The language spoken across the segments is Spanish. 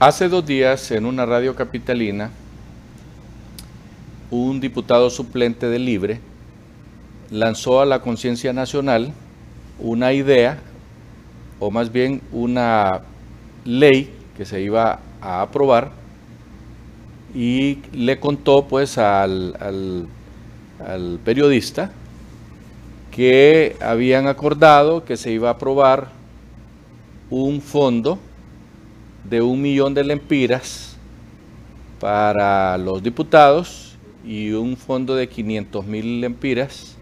Hace dos días en una radio capitalina, un diputado suplente de Libre lanzó a la conciencia nacional una idea, o más bien una ley que se iba a aprobar, y le contó pues al, al periodista que habían acordado que se iba a aprobar un fondo de un millón de lempiras para los diputados y un fondo de 500 mil lempiras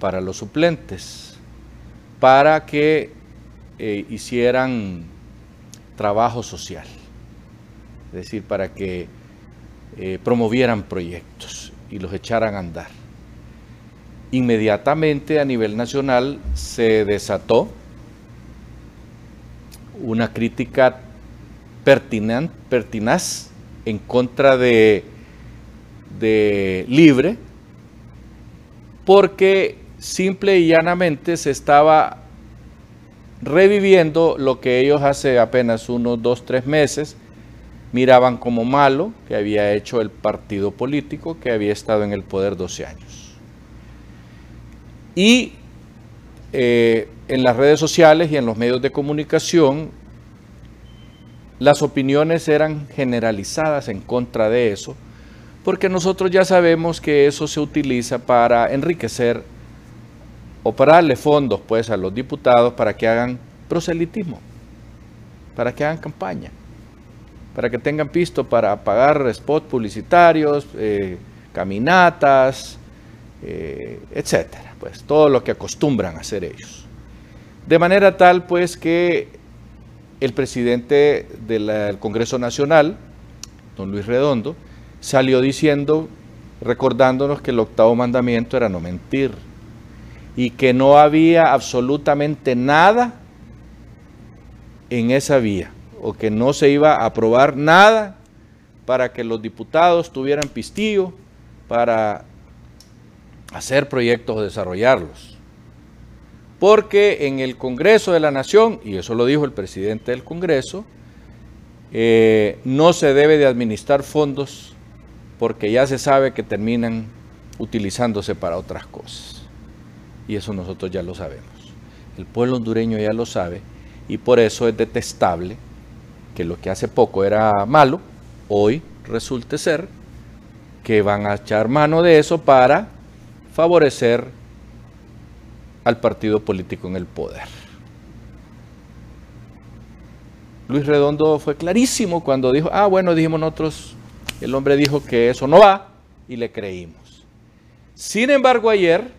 para los suplentes, para que eh, hicieran trabajo social, es decir, para que eh, promovieran proyectos y los echaran a andar. Inmediatamente a nivel nacional se desató una crítica pertinaz, pertinaz en contra de, de Libre, porque simple y llanamente se estaba reviviendo lo que ellos hace apenas unos dos, tres meses miraban como malo que había hecho el partido político que había estado en el poder 12 años. Y eh, en las redes sociales y en los medios de comunicación, las opiniones eran generalizadas en contra de eso, porque nosotros ya sabemos que eso se utiliza para enriquecer o para darle fondos pues a los diputados para que hagan proselitismo, para que hagan campaña, para que tengan pisto para pagar spots publicitarios, eh, caminatas, eh, etcétera, pues todo lo que acostumbran a hacer ellos. De manera tal, pues, que el presidente del Congreso Nacional, don Luis Redondo, salió diciendo, recordándonos que el octavo mandamiento era no mentir y que no había absolutamente nada en esa vía o que no se iba a aprobar nada para que los diputados tuvieran pistillo para hacer proyectos o desarrollarlos porque en el Congreso de la Nación, y eso lo dijo el presidente del Congreso, eh, no se debe de administrar fondos porque ya se sabe que terminan utilizándose para otras cosas. Y eso nosotros ya lo sabemos. El pueblo hondureño ya lo sabe y por eso es detestable que lo que hace poco era malo, hoy resulte ser que van a echar mano de eso para favorecer al partido político en el poder. Luis Redondo fue clarísimo cuando dijo, ah, bueno, dijimos nosotros, el hombre dijo que eso no va y le creímos. Sin embargo, ayer,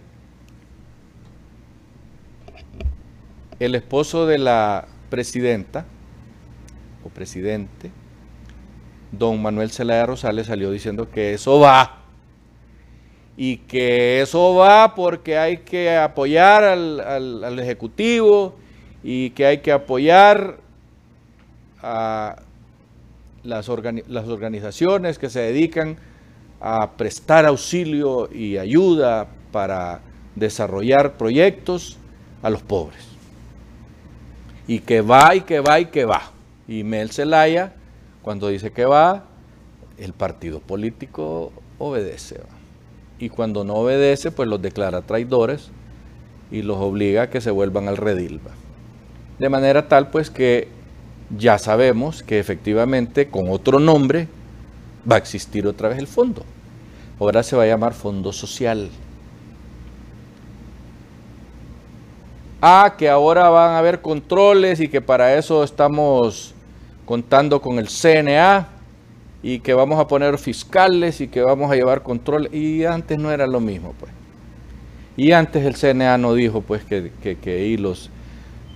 el esposo de la presidenta o presidente, don Manuel Zelaya Rosales, salió diciendo que eso va y que eso va porque hay que apoyar al, Ejecutivo y que hay que apoyar a las, las organizaciones que se dedican a prestar auxilio y ayuda para desarrollar proyectos a los pobres. Y que va y que va y que va. Y Mel Zelaya, cuando dice que va, el partido político obedece y cuando no obedece, pues los declara traidores y los obliga a que se vuelvan al redil. De manera tal, pues que ya sabemos que efectivamente con otro nombre va a existir otra vez el fondo. Ahora se va a llamar Fondo Social. Ah, que ahora van a haber controles y que para eso estamos contando con el CNA y que vamos a poner fiscales y que vamos a llevar control. Y antes no era lo mismo, pues. Y antes el CNA no dijo, pues, que, que, ahí los,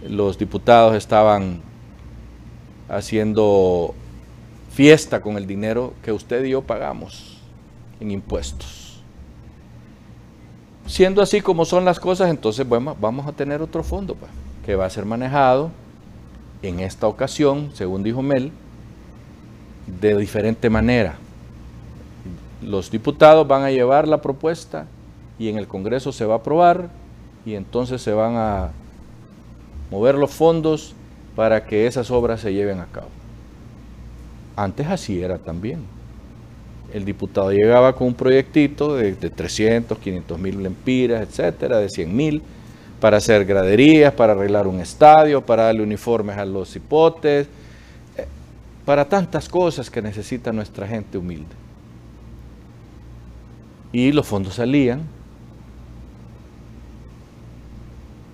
los diputados estaban haciendo fiesta con el dinero que usted y yo pagamos en impuestos. Siendo así como son las cosas, entonces bueno, vamos a tener otro fondo, pues, que va a ser manejado en esta ocasión, según dijo Mel, de diferente manera. Los diputados van a llevar la propuesta y en el Congreso se va a aprobar y entonces se van a mover los fondos para que esas obras se lleven a cabo. Antes así era también. El diputado llegaba con un proyectito de, 300, 500 mil lempiras, etcétera, de 100 mil, para hacer graderías, para arreglar un estadio, para darle uniformes a los hipotes, para tantas cosas que necesita nuestra gente humilde. Y los fondos salían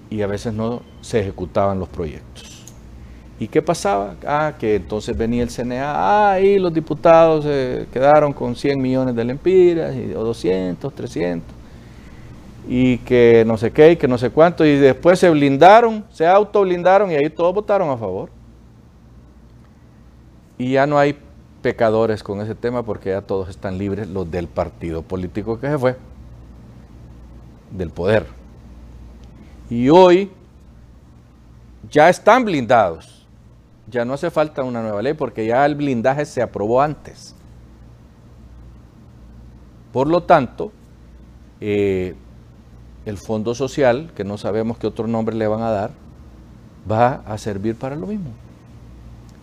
y a veces no se ejecutaban los proyectos. ¿Y qué pasaba? Ah, que entonces venía el CNA, ah, y los diputados se quedaron con 100 millones de lempiras, o 200, 300, y que no sé qué, y que no sé cuánto, y después se blindaron, se autoblindaron, y ahí todos votaron a favor. Y ya no hay pecadores con ese tema porque ya todos están libres, los del partido político que se fue, del poder. Y hoy ya están blindados ya no hace falta una nueva ley porque ya el blindaje se aprobó antes. Por lo tanto, eh, el Fondo Social, que no sabemos qué otro nombre le van a dar, va a servir para lo mismo.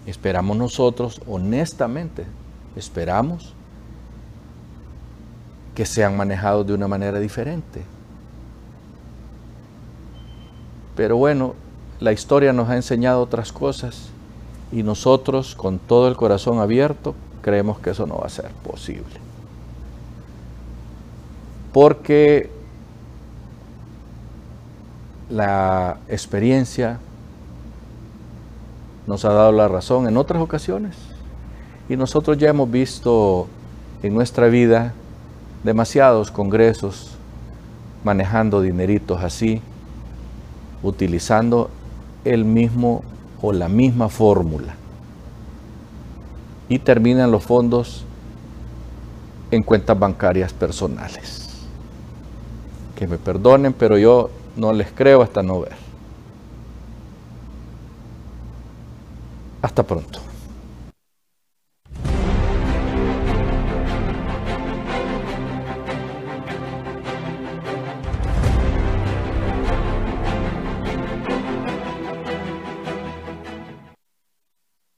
Esperamos nosotros, honestamente, esperamos que sean manejados de una manera diferente. Pero bueno, la historia nos ha enseñado otras cosas y nosotros con todo el corazón abierto creemos que eso no va a ser posible. Porque la experiencia nos ha dado la razón en otras ocasiones y nosotros ya hemos visto en nuestra vida demasiados congresos manejando dineritos así, utilizando el mismo o la misma fórmula. Y terminan los fondos en cuentas bancarias personales. Que me perdonen, pero yo no les creo hasta no ver. Hasta pronto.